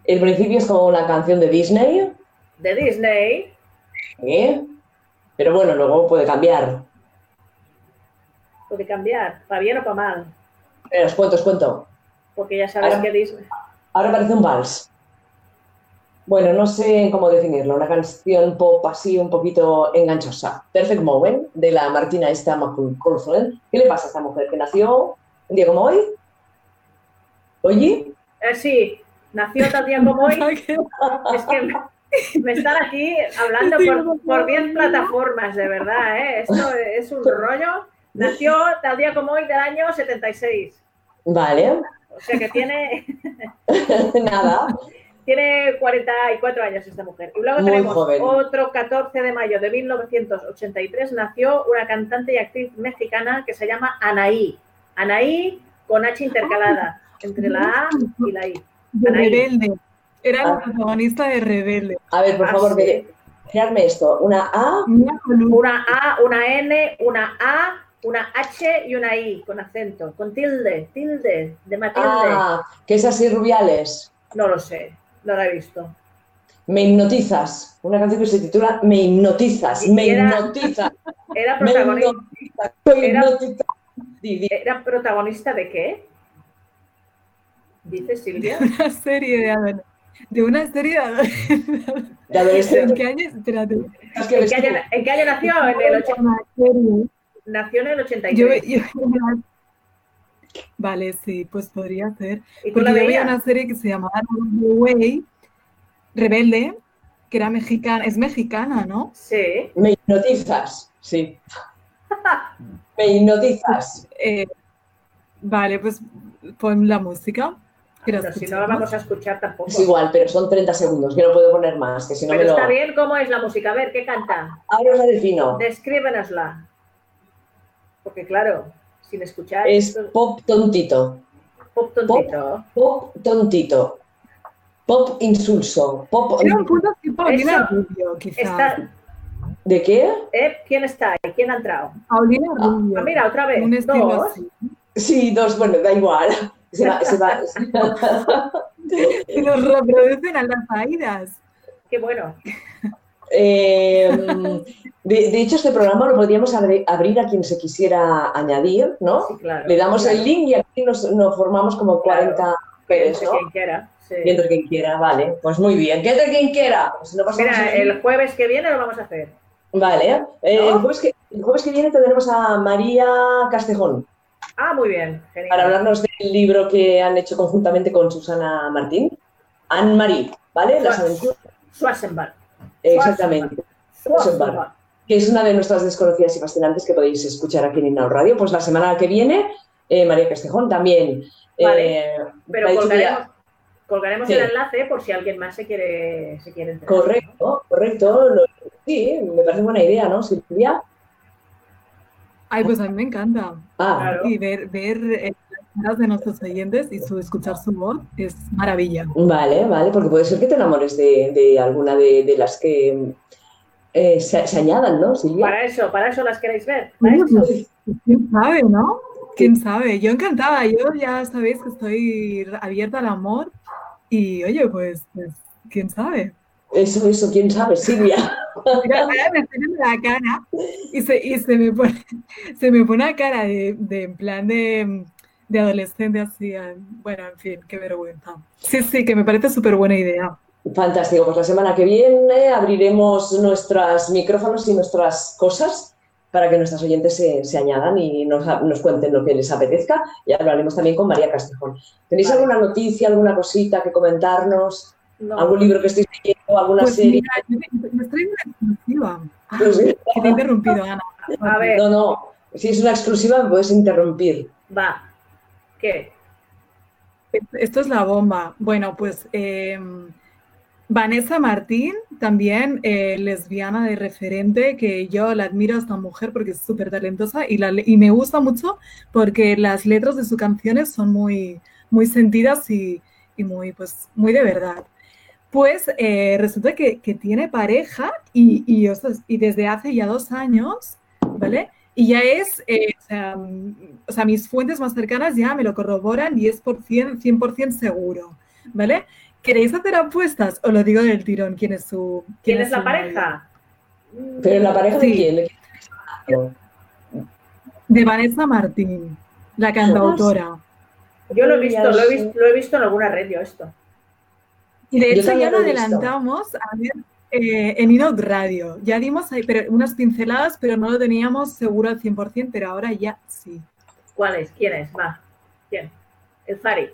el principio es como una canción de Disney. De Disney. ¿Eh? Pero bueno, luego puede cambiar. Puede cambiar, para bien o para mal. Pero os cuento, os cuento. Porque ya sabes que Disney. Ahora parece un vals. Bueno, no sé cómo definirlo. Una canción pop así un poquito enganchosa. Perfect Moment, de la Martina esta McCullough. ¿Qué le pasa a esta mujer? ¿Que nació un día como hoy? ¿Oye? Eh, sí, nació tal día como hoy. es que me están aquí hablando por 10 plataformas, de verdad, ¿eh? Esto es un rollo. Nació tal día como hoy del año 76. Vale. O sea que tiene. Nada. Tiene 44 años esta mujer. Y luego tenemos otro 14 de mayo de 1983 nació una cantante y actriz mexicana que se llama Anaí. Anaí con H intercalada entre la A y la I. Rebelde. Era la ah. protagonista de Rebelde. A ver, por ah, favor, mirarme esto. Una A. Una A, una N, una A, una H y una I con acento, con tilde, tilde, de Matilde. Ah, que es así rubiales. No lo sé, no la he visto. Me hipnotizas. Una canción que se titula Me hipnotizas. Me hipnotizas. Era protagonista. Era, ¿Era protagonista de qué? Dice Silvia. Una serie de de una serie de ¿En qué año? Espérate. ¿En, qué año, ¿En qué año nació? En el 80. Nació en el 83. Vale, sí, pues podría ser. Porque yo veía una serie que se llamaba The Way, Rebelde, que era mexicana, es mexicana, ¿no? Sí. Me hipnotizas, sí. Me hipnotizas. Eh, vale, pues pon la música. Pero si no la vamos a escuchar tampoco. Es igual, pero son 30 segundos, que no puedo poner más, que si no pero está bien, ¿cómo es la música? A ver, ¿qué canta? Ahora os la defino. Descríbenosla. Porque claro, sin escuchar... Es pop tontito. Pop tontito. Pop, tontito. Pop insulso. Pop... un punto Paulina Rubio, quizás. ¿De qué? ¿Eh? ¿Quién está ahí? ¿Quién ha entrado? Paulina ah, Rubio. Ah, mira, otra vez. Un dos. Sí, dos, bueno, da igual. Se va, se va. y nos reproducen a las caídas. Qué bueno. Eh, de, hecho, este programa lo podríamos abrir a quien se quisiera añadir, ¿no? Sí, claro, Le damos el link y aquí nos, formamos como 40 claro, mujeres, ¿no? Quien quiera. Sí. Quien quiera, vale. Pues muy bien. Que entre quien quiera. Pues Mira, el jueves que viene lo vamos a hacer. Vale. Eh, el, jueves que, el jueves que viene tendremos a María Castejón. Ah, muy bien. Para hablarnos del libro que han hecho conjuntamente con Susana Martín. Anne-Marie, ¿vale? Las aventuras. Exactamente. Que es una de nuestras desconocidas y fascinantes que podéis escuchar aquí en Innao Radio. Pues la semana que viene, eh, María Castejón también. Eh, pero colgaremos, el enlace por si alguien más se quiere, se quiere enterar. Correcto, correcto. sí, me parece buena idea, ¿no, Silvia? Ay, pues a mí me encanta. Ah. Y ver, ver eh, caras de nuestros oyentes y su, escuchar su voz es maravilla. Vale, vale, porque puede ser que te enamores de, alguna de, las que eh, se, añadan, ¿no, Silvia? Para eso, para eso las queréis ver. Pues, ¿Quién sabe, no? ¿Quién sabe? Yo encantada, yo ya sabéis que estoy abierta al amor y oye, pues, pues ¿quién sabe? Eso, eso, quién sabe, Silvia. me estoy en la cara y se, y se, me, pone, se me pone una cara de, de en plan de, de, adolescente así. Bueno, en fin, qué vergüenza. Sí, sí, que me parece súper buena idea. Fantástico, pues la semana que viene abriremos nuestros micrófonos y nuestras cosas para que nuestros oyentes se, se añadan y nos, nos, cuenten lo que les apetezca. Y hablaremos también con María Castejón. ¿Tenéis alguna noticia, alguna cosita que comentarnos? ¿Algún libro que estéis leyendo? ¿Alguna pues serie? Mira, me estoy una exclusiva. Ah, pues te he interrumpido, Ana. A ver. No, no. Si es una exclusiva, me puedes interrumpir. Va. ¿Qué? Esto es la bomba. Bueno, pues eh, Vanessa Martín, también eh, lesbiana de referente, que yo la admiro a esta mujer porque es súper talentosa y, y me gusta mucho porque las letras de sus canciones son muy, muy sentidas y, y muy, pues, muy de verdad. Pues eh, resulta que, tiene pareja y, y, desde hace ya dos años, ¿vale? Y ya es, eh, o, sea, mis fuentes más cercanas ya me lo corroboran y es por 100%, seguro, ¿vale? ¿Queréis hacer apuestas? o lo digo del tirón, ¿quién es su... ¿Quién, es, la pareja? Pero la pareja de quién? De Vanessa Martín, la cantautora. Yo lo he visto, lo he visto, lo he visto en alguna red yo esto. Y de hecho ya lo adelantamos a ver eh, en Inod Radio. Ya dimos ahí, pero, unas pinceladas, pero no lo teníamos seguro al 100%, pero ahora ya sí. ¿Cuál es? ¿Quién es? Va. ¿Quién? ¿El Fari?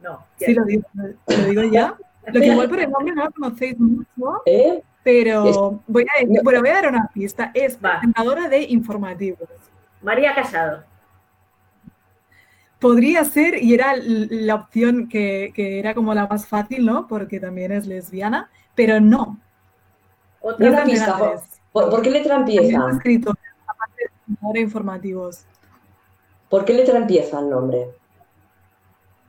No. Sí, lo digo, lo digo ya. Lo que igual por el nombre no lo conocéis mucho, ¿Eh? pero voy a, bueno, voy a dar una pista. Es presentadora de informativos. María Casado. Podría ser, y era la opción que, era como la más fácil, ¿no? Porque también es lesbiana, pero no. Otra pista, ¿por, qué letra empieza? escrito, aparte de informativos. ¿Por qué letra empieza el nombre?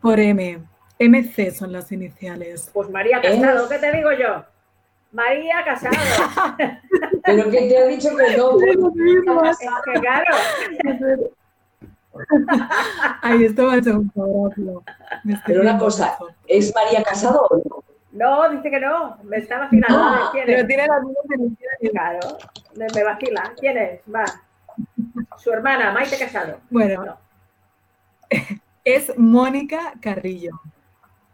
Por M. MC son las iniciales. Pues María Casado, ¿qué te digo yo? María Casado. Pero que te ha dicho que no. Es que claro. Ay, esto va a ser un. Pero una cosa, ¿es María Casado o no? No, dice que no. Me está vacilando. Ah, ¿Quién Pero tiene las mismas iniciales. Claro, me vacila. ¿Quién es? Va. Su hermana, Maite Casado. Bueno, es Mónica Carrillo.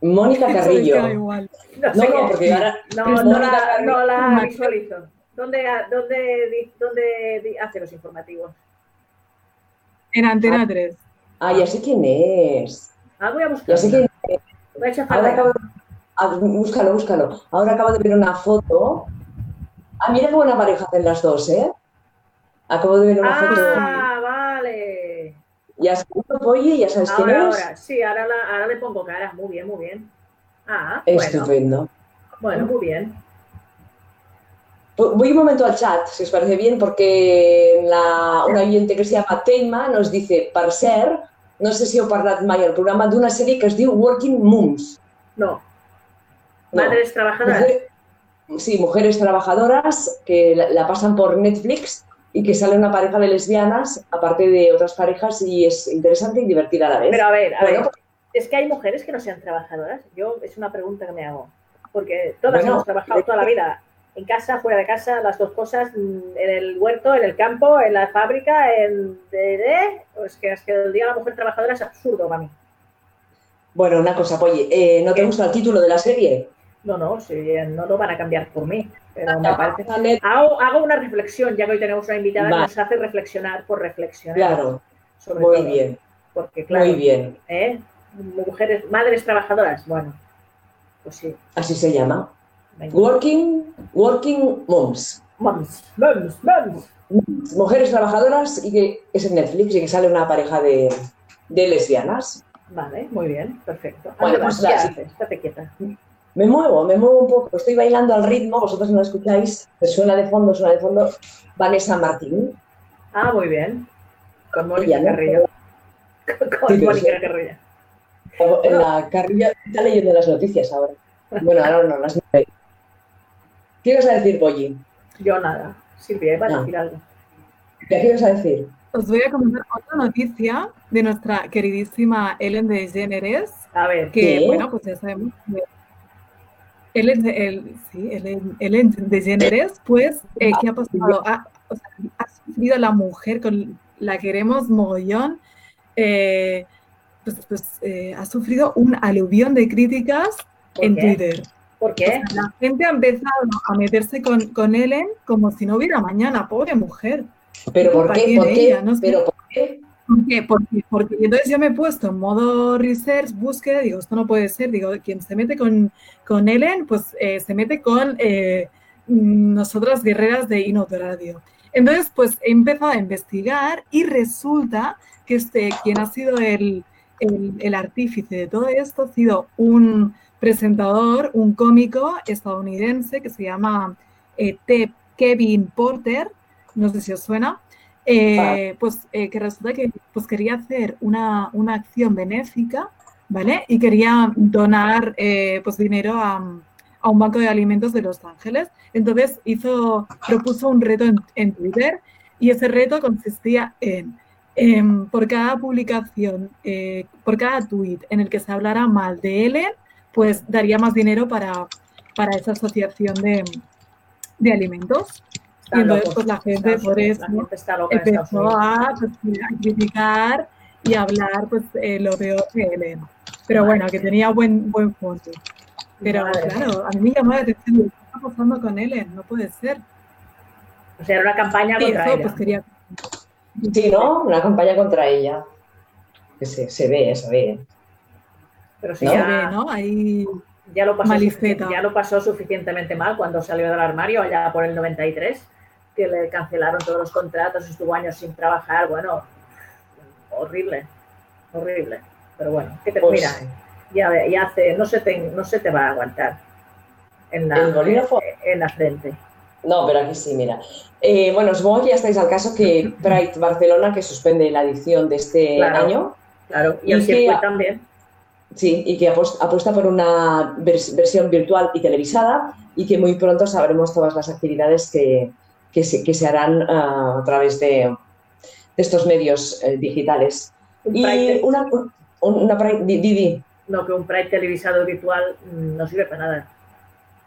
Mónica Carrillo. No, no, porque ahora. No, no, la, no la visualizo. ¿Dónde, dónde, ¿Dónde hace los informativos? En Antena 3. Ah, ya sé quién es. Ah, voy a buscar. Ya sé quién es. Voy a echar Ahora acabo, ah, búscalo, búscalo. Ahora acabo de ver una foto. Ah, mira qué buena pareja hacen las dos, ¿eh? Acabo de ver una ah, foto. Ah, vale. Ya sabes Oye, ya sabes quién es. Ahora, sí, ahora, la, ahora le pongo cara. Muy bien, muy bien. Ah, Estupendo. Bueno, muy bien. Voy un momento al chat, si os parece bien, porque la, una oyente que se llama Teima nos dice, per no sé si heu parlat mai al programa d'una sèrie que es diu Working Moms. No. Madres trabajadoras. sí, mujeres trabajadoras que la, pasan por Netflix y que sale una pareja de lesbianas, aparte de otras parejas, y es interesante y divertida a la vez. Pero a ver, a ver, pues es que hay mujeres que no sean trabajadoras. Yo, es una pregunta que me hago. Porque todas hemos trabajado toda la vida en casa, fuera de casa, las dos cosas, mm, en el huerto, en el campo, en la fábrica, en de, pues que es que el día de la mujer trabajadora es absurdo para mí. Bueno, una cosa, oye, eh, ¿no te gusta el título de la serie? No, no, sí, no lo van a cambiar por mí. Pero me parece. Hago, hago, una reflexión, ya que hoy tenemos una invitada que nos hace reflexionar por reflexionar. Claro. muy bien. Porque, claro. Muy bien. ¿eh? Mujeres, madres trabajadoras, bueno, pues sí. Así se llama. Working, working moms. Moms, moms, moms. Mujeres trabajadoras y que es en Netflix y que sale una pareja de, de lesbianas. Vale, muy bien, perfecto. Bueno, pues Estate quieta. Me muevo, me muevo un poco, estoy bailando al ritmo, vosotros no lo escucháis, suena de fondo, suena de fondo Vanessa Martín. Ah, muy bien. Con Mónica Carrillo. Con, Mónica Carrillo. En la Carrillo está leyendo las noticias ahora. Bueno, ahora no, las ¿Qué ibas a decir, Polly? Yo nada. Silvia, iba a decir algo. ¿Qué ibas a decir? Os voy a comentar otra noticia de nuestra queridísima Ellen DeGeneres. A ver, que, bueno, pues ya sabemos que Ellen, el, sí, Ellen, Ellen DeGeneres, pues, eh, ¿qué ha pasado? Ha, o sea, ha, sufrido la mujer con la que queremos mogollón, eh, pues, pues eh, ha sufrido un aluvión de críticas en Twitter. ¿Por qué? la gente ha empezado a meterse con, con Ellen como si no hubiera mañana, pobre mujer. ¿Pero por qué? ¿Por qué? ¿Pero por qué? Porque, porque, entonces yo me he puesto en modo research, búsqueda, digo, esto no puede ser, digo, quien se mete con, con Ellen, pues eh, se mete con eh, nosotras guerreras de Inot Radio. Entonces, pues he empezado a investigar y resulta que este, quien ha sido el, el, artífice de todo esto ha sido un, presentador, un cómico estadounidense que se llama eh. Kevin Porter, no sé si os suena, eh, pues eh, que resulta que pues, quería hacer una, una, acción benéfica, ¿vale? Y quería donar pues dinero a, a, un banco de alimentos de Los Ángeles. Entonces hizo, propuso un reto en, en Twitter y ese reto consistía en por cada publicación, por cada tweet en el que se hablara mal de Ellen, pues daría más dinero para, para esa asociación de, de alimentos. Y entonces, pues la gente por eso empezó a, pues, a, criticar y hablar pues eh, lo peor de Elena. Pero bueno, que tenía buen, buen fondo. Pero claro, a mí me llamó la atención, ¿qué está pasando con Ellen? No puede ser. O sea, era una campaña contra ella. Pues, quería... Sí, ¿no? Una campaña contra ella. Que se, se ve, se ve. Pero si ya, ya, lo pasó ya lo pasó suficientemente mal cuando salió del armario allá por el 93. Que le cancelaron todos los contratos, estuvo años sin trabajar, bueno, horrible, horrible. Pero bueno, ¿qué te pues, mira? Ya, ya hace, no se te, no se te va a aguantar en la, en la frente. No, pero aquí sí, mira. Eh, bueno, supongo que ya estáis al caso que Pride Barcelona, que suspende la edición de este año. Claro, y, el circuito también. Sí, y que apuesta por una versión virtual y televisada y que muy pronto sabremos todas las actividades que, que, se, que se, harán ah, a través de, estos medios eh, digitales. y una, una Pride. No, que un Pride televisado virtual mm, no sirve para nada.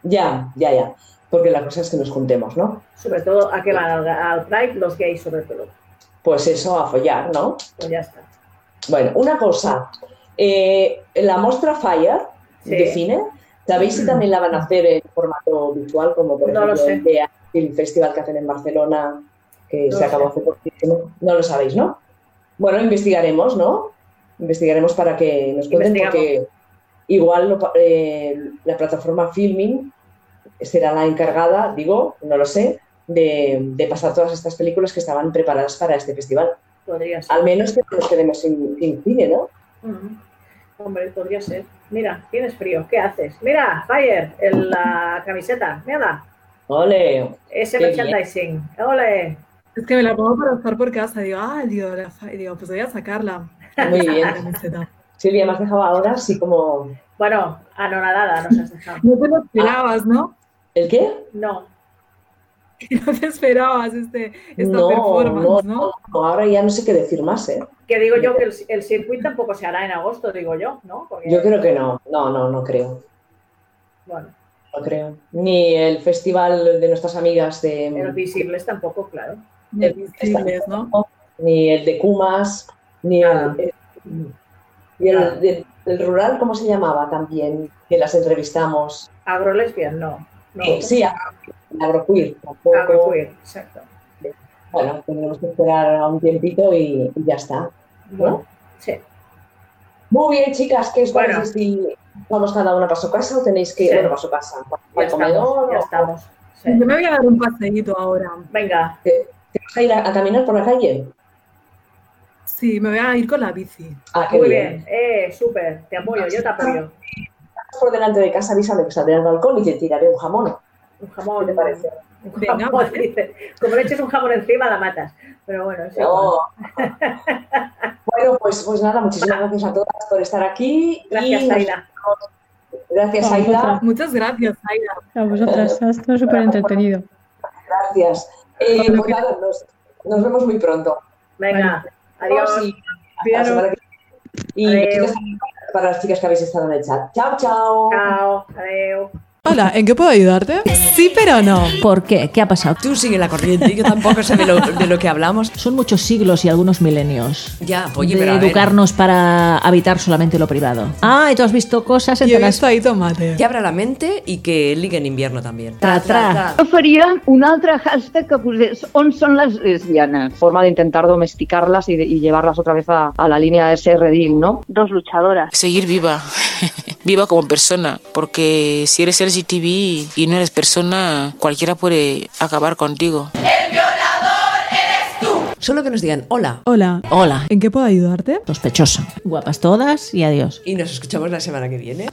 Ya, ya, ya porque la cosa es que nos juntemos, ¿no? Sobre todo, ¿a qué van? Al, Pride los gays, sobre todo. Pues eso, a follar, ¿no? Pues ya está. Bueno, una cosa. Eh, la Mostra Fire de cine, ¿sabéis si también la van a hacer en formato virtual, como por ejemplo el festival que hacen en Barcelona, que se acabó hace poquísimo? No lo sabéis, ¿no? Bueno, investigaremos, ¿no? Investigaremos para que nos cuenten, porque igual eh, la plataforma Filming será la encargada, digo, no lo sé, de, pasar todas estas películas que estaban preparadas para este festival. Podría ser. Al menos que nos quedemos sin, cine, ¿no? Hombre, podría ser. Mira, tienes frío, ¿qué haces? Mira, Fire, en la camiseta, mira. Ole. Ese merchandising, ole. Es que me la pongo para estar por casa, digo, ah, digo, digo, pues voy a sacarla. Muy bien. Silvia, me has dejado ahora así como... Bueno, anonadada nos has dejado. No te lo esperabas, ¿no? ¿El qué? No. No te esperabas este, esta performance, ¿no? ¿no? Ahora ya no sé qué decir más, ¿eh? Que digo yo que el, el circuito tampoco se hará en agosto, digo yo, ¿no? Yo creo que no. No, no, no creo. Bueno. No creo. Ni el festival de nuestras amigas de... Los visibles tampoco, claro. Ni el visibles, ¿no? Ni el de Kumas, ni el... Y el, rural, ¿cómo se llamaba también? Que las entrevistamos. Agrolesbian, no. no. sí, agroqueer. Agroqueer, exacto. Bueno, tenemos que esperar un tiempito y, ya está. ¿no? sí. Muy bien, chicas, ¿qué os parece si vamos cada una para su casa o tenéis que. Bueno, para su casa, para el comedor. Ya estamos. Yo me voy a dar un paseíto ahora. Venga. ¿Te, vas a ir a, caminar por la calle? Sí, me voy a ir con la bici. Ah, Muy bien, Eh, súper, te apoyo, yo te apoyo. Por delante de casa, avísame que saldré al balcón y te tiraré un jamón. Un jamón, ¿qué te parece? Venga, jamón, dice. Como le eches un jamón encima, la matas. Pero bueno, sí. bueno, pues, pues nada, muchísimas gracias a todas por estar aquí. Gracias, Aida. Gracias, Aida. Muchas gracias, Aida. A vosotras, ha estado súper entretenido. Gracias. Eh, pues nada, nos, nos, vemos muy pronto. Venga. Adiós. Y, y para las chicas que habéis estado en el chat. Chao, chao. Chao. Adiós. Hola, ¿en qué puedo ayudarte? Sí, pero no. ¿Por qué? ¿Qué ha pasado? Tú sigue la corriente, yo tampoco sé de lo, que hablamos. Son muchos siglos y algunos milenios. Ya, oye, de pero educarnos para habitar solamente lo privado. Ah, y tú has visto cosas en Yo he visto ahí tomate. Que abra la mente y que ligue en invierno también. Tra, tra. Yo faria un altre hashtag que posés on son las lesbianas. Forma de intentar domesticarlas y, llevarlas otra vez a, a, la línea de ese redil, ¿no? Dos luchadoras. Seguir viva. viva como persona, porque si eres LGTB y no eres persona, cualquiera puede acabar contigo. ¡El violador eres tú! Solo que nos digan hola. Hola. Hola. ¿En qué puedo ayudarte? Sospechosa. Guapas todas y adiós. Y nos escuchamos la semana que viene.